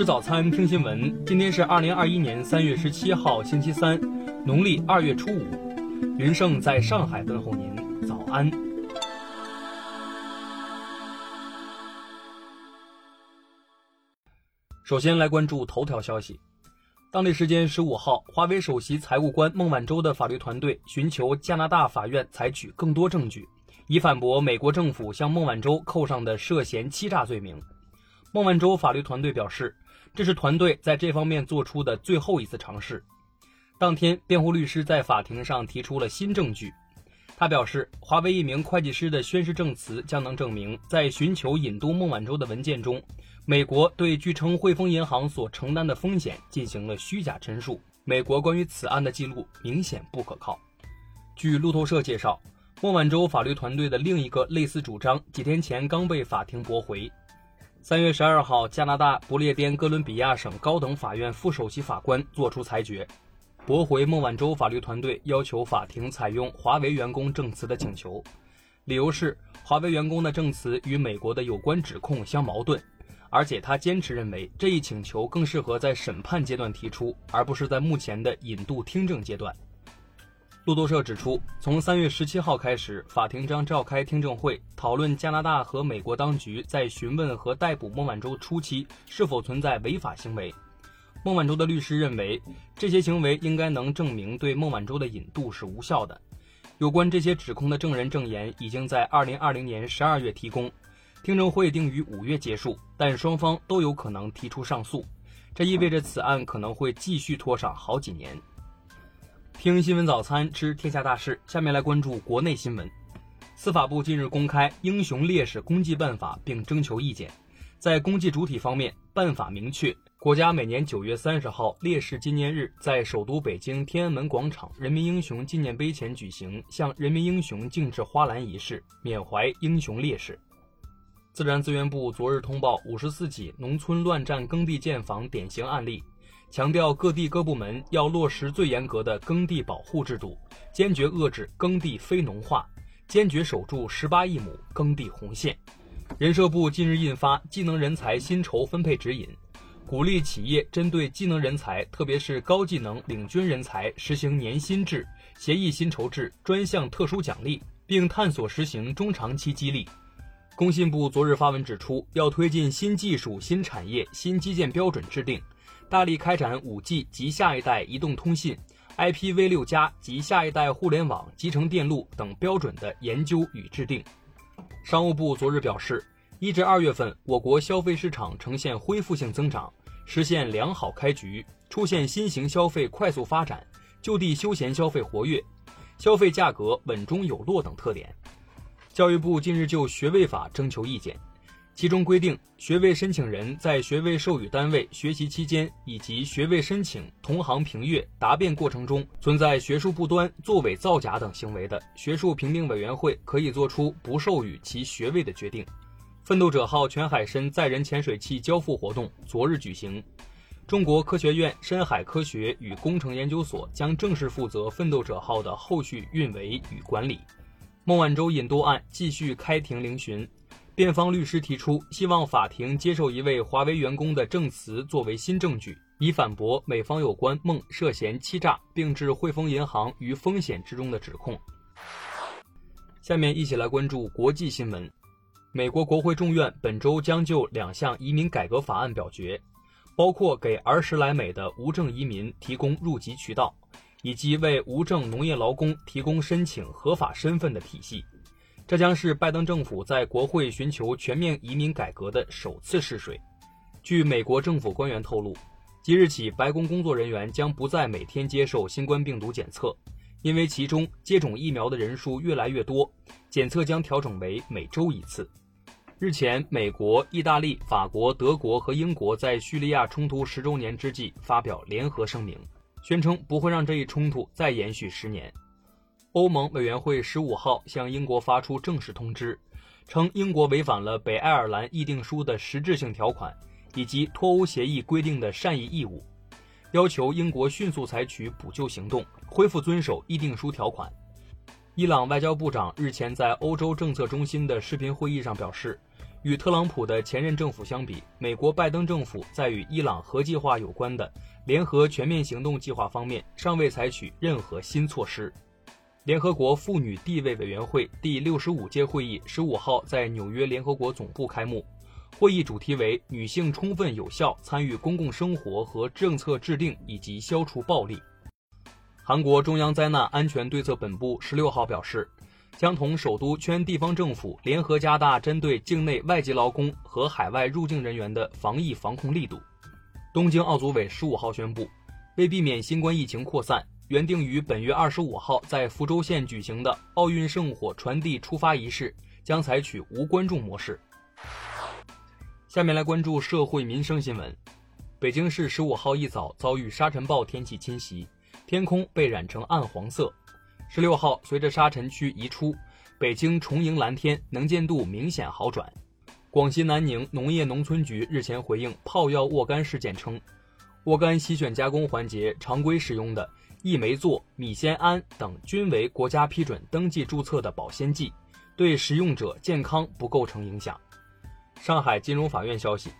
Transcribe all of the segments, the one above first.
吃早餐，听新闻。今天是二零二一年三月十七号，星期三，农历二月初五。云盛在上海问候您，早安。首先来关注头条消息。当地时间十五号，华为首席财务官孟晚舟的法律团队寻求加拿大法院采取更多证据，以反驳美国政府向孟晚舟扣上的涉嫌欺诈罪名。孟晚舟法律团队表示，这是团队在这方面做出的最后一次尝试。当天，辩护律师在法庭上提出了新证据。他表示，华为一名会计师的宣誓证词将能证明，在寻求引渡孟晚舟的文件中，美国对据称汇丰银行所承担的风险进行了虚假陈述。美国关于此案的记录明显不可靠。据路透社介绍，孟晚舟法律团队的另一个类似主张几天前刚被法庭驳回。三月十二号，加拿大不列颠哥伦比亚省高等法院副首席法官作出裁决。驳回孟晚舟法律团队要求法庭采用华为员工证词的请求，理由是华为员工的证词与美国的有关指控相矛盾，而且他坚持认为这一请求更适合在审判阶段提出，而不是在目前的引渡听证阶段。路透社指出，从三月十七号开始，法庭将召开听证会，讨论加拿大和美国当局在询问和逮捕孟晚舟初期是否存在违法行为。孟晚舟的律师认为，这些行为应该能证明对孟晚舟的引渡是无效的。有关这些指控的证人证言已经在二零二零年十二月提供，听证会定于五月结束，但双方都有可能提出上诉，这意味着此案可能会继续拖上好几年。听新闻早餐知天下大事，下面来关注国内新闻。司法部近日公开《英雄烈士公祭办法》，并征求意见。在公祭主体方面，办法明确。国家每年九月三十号烈士纪念日，在首都北京天安门广场人民英雄纪念碑前举行向人民英雄敬致花篮仪式，缅怀英雄烈士。自然资源部昨日通报五十四起农村乱占耕地建房典型案例，强调各地各部门要落实最严格的耕地保护制度，坚决遏制耕地非农化，坚决守住十八亿亩耕地红线。人社部近日印发《技能人才薪酬分配指引》。鼓励企业针对技能人才，特别是高技能领军人才，实行年薪制、协议薪酬制、专项特殊奖励，并探索实行中长期激励。工信部昨日发文指出，要推进新技术、新产业、新基建标准制定，大力开展 5G 及下一代移动通信、IPv6 加及下一代互联网、集成电路等标准的研究与制定。商务部昨日表示，一至二月份，我国消费市场呈现恢复性增长。实现良好开局，出现新型消费快速发展、就地休闲消费活跃、消费价格稳中有落等特点。教育部近日就学位法征求意见，其中规定，学位申请人在学位授予单位学习期间以及学位申请、同行评阅、答辩过程中存在学术不端、作伪造假等行为的，学术评定委员会可以作出不授予其学位的决定。奋斗者号全海深载人潜水器交付活动昨日举行，中国科学院深海科学与工程研究所将正式负责奋斗者号的后续运维与管理。孟晚舟引渡案继续开庭聆讯，辩方律师提出希望法庭接受一位华为员工的证词作为新证据，以反驳美方有关孟涉嫌欺诈并置汇丰银行于风险之中的指控。下面一起来关注国际新闻。美国国会众院本周将就两项移民改革法案表决，包括给儿时来美的无证移民提供入籍渠道，以及为无证农业劳工提供申请合法身份的体系。这将是拜登政府在国会寻求全面移民改革的首次试水。据美国政府官员透露，即日起，白宫工作人员将不再每天接受新冠病毒检测，因为其中接种疫苗的人数越来越多，检测将调整为每周一次。日前，美国、意大利、法国、德国和英国在叙利亚冲突十周年之际发表联合声明，宣称不会让这一冲突再延续十年。欧盟委员会十五号向英国发出正式通知，称英国违反了北爱尔兰议定书的实质性条款以及脱欧协议规定的善意义务，要求英国迅速采取补救行动，恢复遵守议定书条款。伊朗外交部长日前在欧洲政策中心的视频会议上表示。与特朗普的前任政府相比，美国拜登政府在与伊朗核计划有关的联合全面行动计划方面尚未采取任何新措施。联合国妇女地位委员会第六十五届会议十五号在纽约联合国总部开幕，会议主题为“女性充分有效参与公共生活和政策制定以及消除暴力”。韩国中央灾难安全对策本部十六号表示。将同首都圈地方政府联合加大针对境内外籍劳工和海外入境人员的防疫防控力度。东京奥组委十五号宣布，为避免新冠疫情扩散，原定于本月二十五号在福州县举行的奥运圣火传递出发仪式将采取无观众模式。下面来关注社会民生新闻。北京市十五号一早遭遇沙尘暴天气侵袭，天空被染成暗黄色。十六号，随着沙尘区移出，北京重迎蓝天，能见度明显好转。广西南宁农业农村局日前回应泡药沃柑事件称，沃柑洗选加工环节常规使用的异霉唑、米酰胺等均为国家批准登记注册的保鲜剂，对食用者健康不构成影响。上海金融法院消息，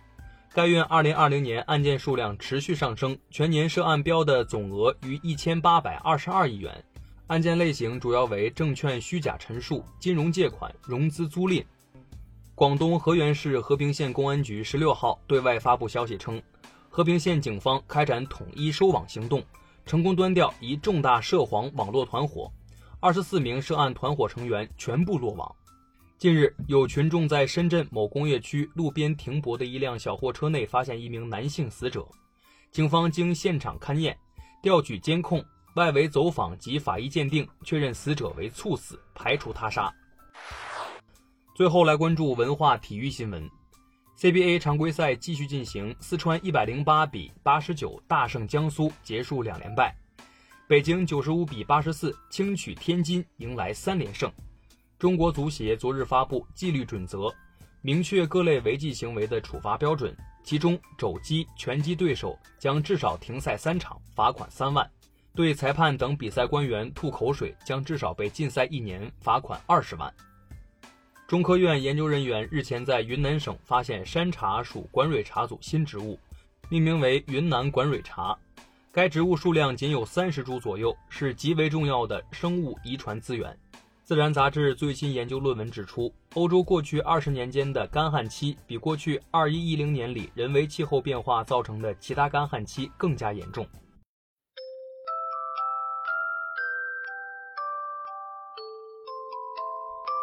该院二零二零年案件数量持续上升，全年涉案标的总额逾一千八百二十二亿元。案件类型主要为证券虚假陈述、金融借款、融资租赁。广东河源市和平县公安局十六号对外发布消息称，和平县警方开展统一收网行动，成功端掉一重大涉黄网络团伙，二十四名涉案团伙成员全部落网。近日，有群众在深圳某工业区路边停泊的一辆小货车内发现一名男性死者，警方经现场勘验、调取监控。外围走访及法医鉴定确认死者为猝死，排除他杀。最后来关注文化体育新闻，CBA 常规赛继续进行，四川一百零八比八十九大胜江苏，结束两连败；北京九十五比八十四轻取天津，迎来三连胜。中国足协昨日发布纪律准则，明确各类违纪行为的处罚标准，其中肘击、拳击对手将至少停赛三场，罚款三万。对裁判等比赛官员吐口水，将至少被禁赛一年，罚款二十万。中科院研究人员日前在云南省发现山茶属管蕊茶组新植物，命名为云南管蕊茶。该植物数量仅有三十株左右，是极为重要的生物遗传资源。自然杂志最新研究论文指出，欧洲过去二十年间的干旱期比过去二一一零年里人为气候变化造成的其他干旱期更加严重。